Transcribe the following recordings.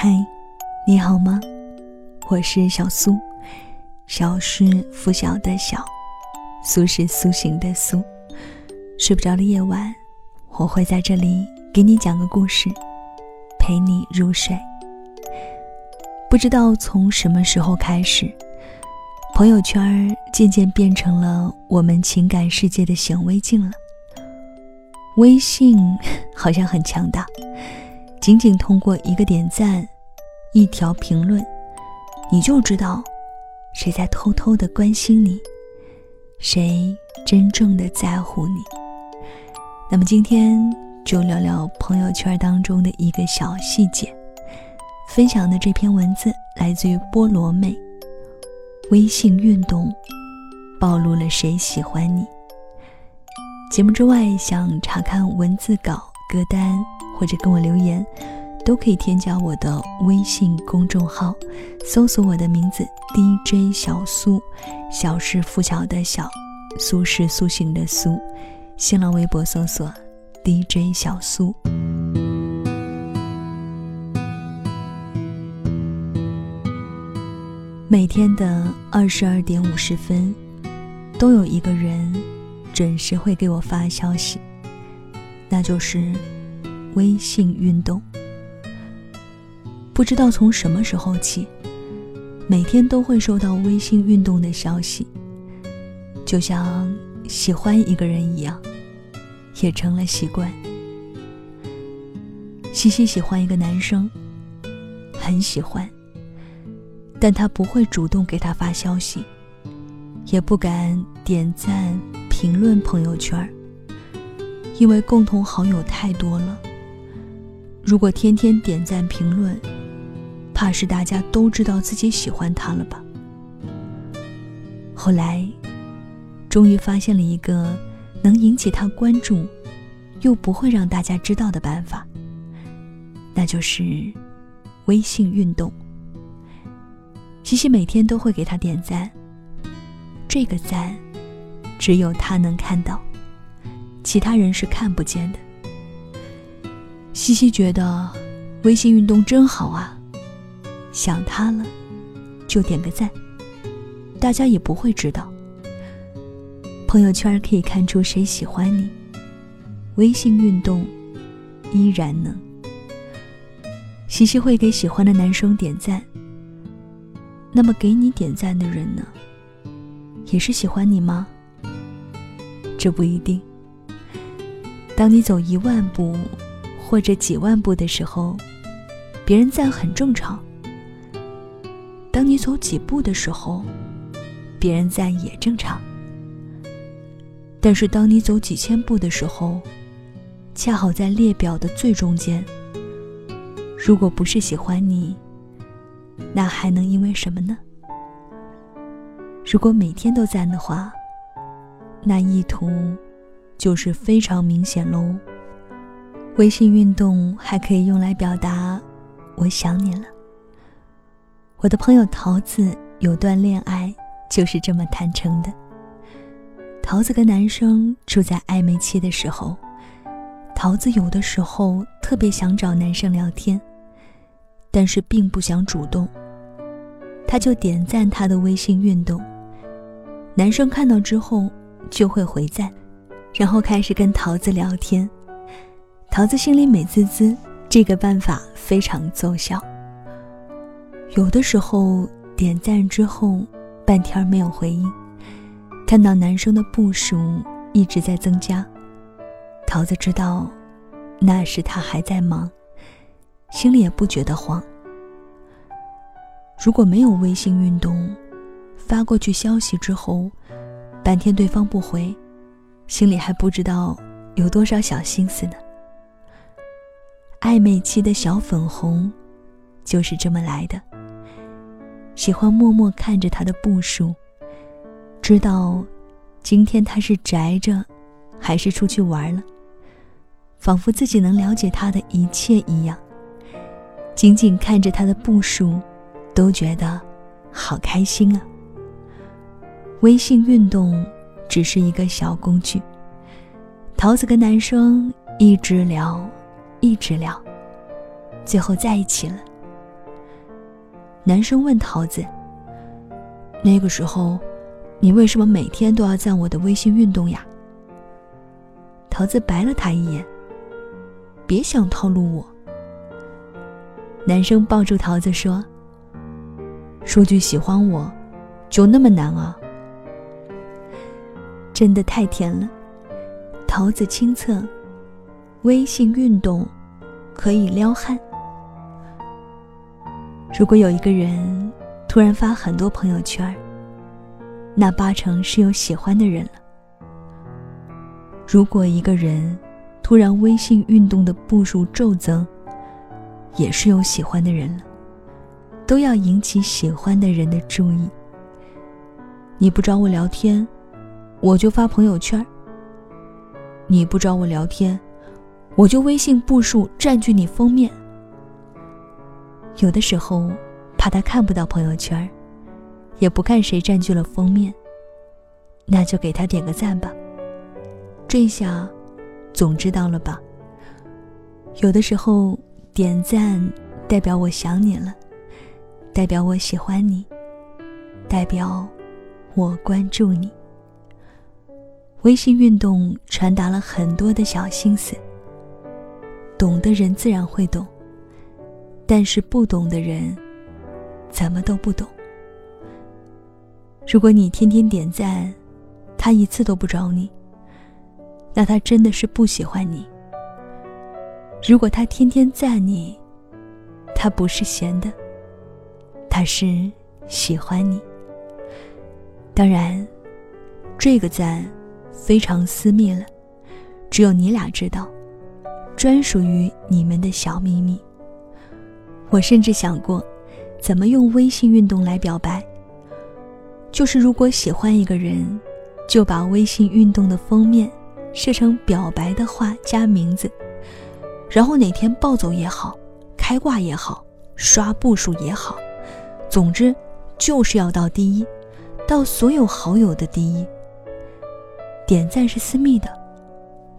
嗨，你好吗？我是小苏，小是拂晓的小，苏是苏醒的苏。睡不着的夜晚，我会在这里给你讲个故事，陪你入睡。不知道从什么时候开始，朋友圈渐渐变成了我们情感世界的显微镜了。微信 好像很强大。仅仅通过一个点赞，一条评论，你就知道谁在偷偷的关心你，谁真正的在乎你。那么今天就聊聊朋友圈当中的一个小细节。分享的这篇文字来自于菠萝妹。微信运动暴露了谁喜欢你？节目之外，想查看文字稿歌单。或者跟我留言，都可以添加我的微信公众号，搜索我的名字 DJ 小苏，小是拂晓的小，苏是苏醒的苏。新浪微博搜索 DJ 小苏。每天的二十二点五十分，都有一个人准时会给我发消息，那就是。微信运动，不知道从什么时候起，每天都会收到微信运动的消息，就像喜欢一个人一样，也成了习惯。西西喜欢一个男生，很喜欢，但他不会主动给他发消息，也不敢点赞、评论朋友圈，因为共同好友太多了。如果天天点赞评论，怕是大家都知道自己喜欢他了吧？后来，终于发现了一个能引起他关注，又不会让大家知道的办法，那就是微信运动。西西每天都会给他点赞，这个赞只有他能看到，其他人是看不见的。西西觉得微信运动真好啊，想他了就点个赞，大家也不会知道。朋友圈可以看出谁喜欢你，微信运动依然能。西西会给喜欢的男生点赞，那么给你点赞的人呢，也是喜欢你吗？这不一定。当你走一万步。或者几万步的时候，别人赞很正常。当你走几步的时候，别人赞也正常。但是当你走几千步的时候，恰好在列表的最中间。如果不是喜欢你，那还能因为什么呢？如果每天都赞的话，那意图就是非常明显喽。微信运动还可以用来表达“我想你了”。我的朋友桃子有段恋爱就是这么谈成的。桃子跟男生处在暧昧期的时候，桃子有的时候特别想找男生聊天，但是并不想主动，他就点赞他的微信运动，男生看到之后就会回赞，然后开始跟桃子聊天。桃子心里美滋滋，这个办法非常奏效。有的时候点赞之后，半天没有回应，看到男生的步数一直在增加，桃子知道那是他还在忙，心里也不觉得慌。如果没有微信运动，发过去消息之后，半天对方不回，心里还不知道有多少小心思呢。暧昧期的小粉红，就是这么来的。喜欢默默看着他的步数，知道今天他是宅着，还是出去玩了，仿佛自己能了解他的一切一样。仅仅看着他的步数，都觉得好开心啊。微信运动只是一个小工具，桃子跟男生一直聊。一直聊，最后在一起了，男生问桃子：“那个时候，你为什么每天都要赞我的微信运动呀？”桃子白了他一眼：“别想套路我。”男生抱住桃子说：“说句喜欢我，就那么难啊？真的太甜了。”桃子亲测，微信运动可以撩汉。如果有一个人突然发很多朋友圈，那八成是有喜欢的人了。如果一个人突然微信运动的步数骤增，也是有喜欢的人了。都要引起喜欢的人的注意。你不找我聊天，我就发朋友圈。你不找我聊天，我就微信步数占据你封面。有的时候，怕他看不到朋友圈，也不看谁占据了封面，那就给他点个赞吧。这下，总知道了吧？有的时候点赞，代表我想你了，代表我喜欢你，代表我关注你。微信运动传达了很多的小心思，懂的人自然会懂，但是不懂的人，怎么都不懂。如果你天天点赞，他一次都不找你，那他真的是不喜欢你；如果他天天赞你，他不是闲的，他是喜欢你。当然，这个赞。非常私密了，只有你俩知道，专属于你们的小秘密。我甚至想过，怎么用微信运动来表白。就是如果喜欢一个人，就把微信运动的封面设成表白的话加名字，然后哪天暴走也好，开挂也好，刷步数也好，总之就是要到第一，到所有好友的第一。点赞是私密的，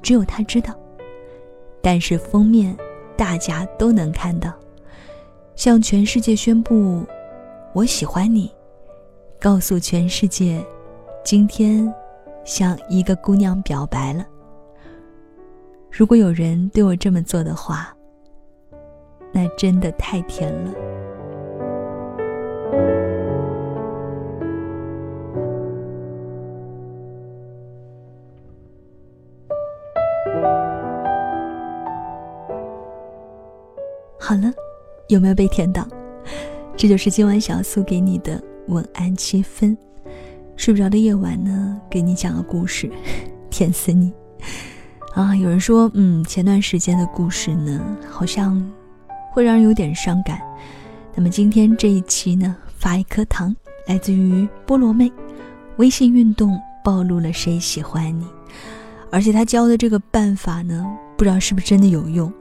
只有他知道。但是封面大家都能看到，向全世界宣布我喜欢你，告诉全世界，今天向一个姑娘表白了。如果有人对我这么做的话，那真的太甜了。好了，有没有被甜到？这就是今晚小苏给你的晚安七分。睡不着的夜晚呢，给你讲个故事，甜死你啊！有人说，嗯，前段时间的故事呢，好像会让人有点伤感。那么今天这一期呢，发一颗糖，来自于菠萝妹。微信运动暴露了谁喜欢你？而且他教的这个办法呢，不知道是不是真的有用。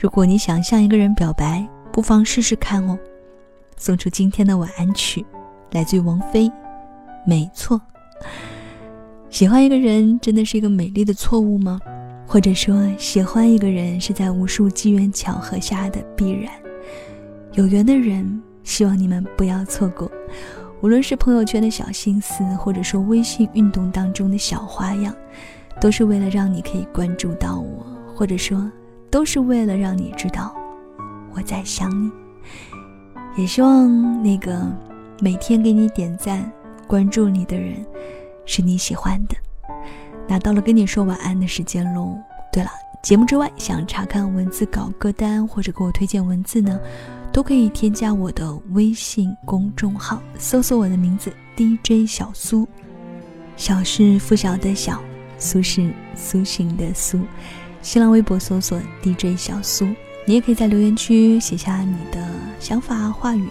如果你想向一个人表白，不妨试试看哦。送出今天的晚安曲，来自于王菲。没错，喜欢一个人真的是一个美丽的错误吗？或者说，喜欢一个人是在无数机缘巧合下的必然？有缘的人，希望你们不要错过。无论是朋友圈的小心思，或者说微信运动当中的小花样，都是为了让你可以关注到我，或者说。都是为了让你知道我在想你，也希望那个每天给你点赞、关注你的人是你喜欢的。那到了跟你说晚安的时间喽。对了，节目之外想查看文字稿歌单或者给我推荐文字呢，都可以添加我的微信公众号，搜索我的名字 DJ 小苏，小是拂晓的小，苏是苏醒的苏。新浪微博搜索 DJ 小苏，你也可以在留言区写下你的想法话语，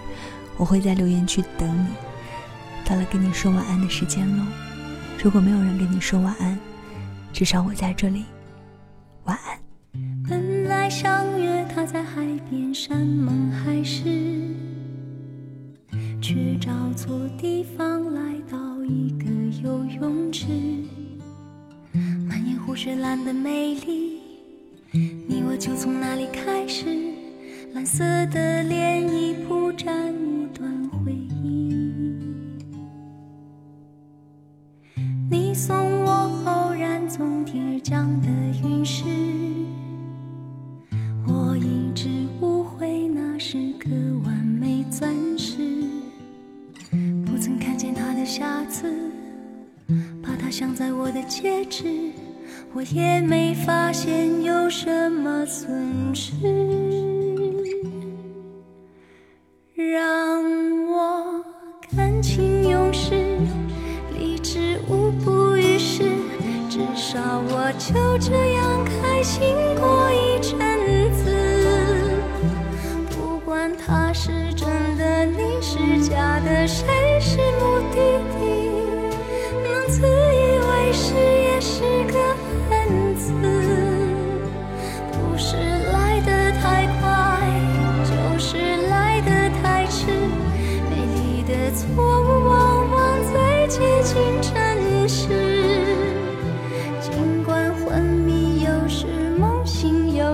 我会在留言区等你。到了跟你说晚安的时间喽，如果没有人跟你说晚安，至少我在这里，晚安。本来相约他在海边山盟海誓，却找错地方来到一个游泳池，满眼湖水蓝的美丽。你我就从那里开始？蓝色的涟漪铺展一段回忆。你送我偶然从天而降的陨石我一直误会那是颗完美钻石。不曾看见它的瑕疵把它镶在我的戒指我也没发现有什么损失让我感情用事理智无补于事至少我就这样开心过一阵子不管他是真的你是假的谁是目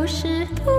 是不